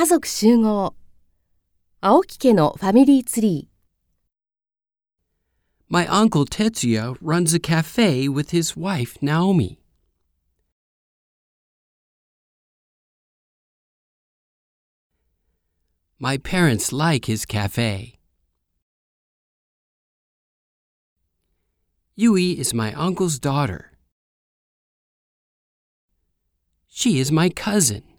家族集合青木家のファミリーツリー My uncle Tetsuya runs a cafe with his wife Naomi. My parents like his cafe. Yui is my uncle's daughter. She is my cousin.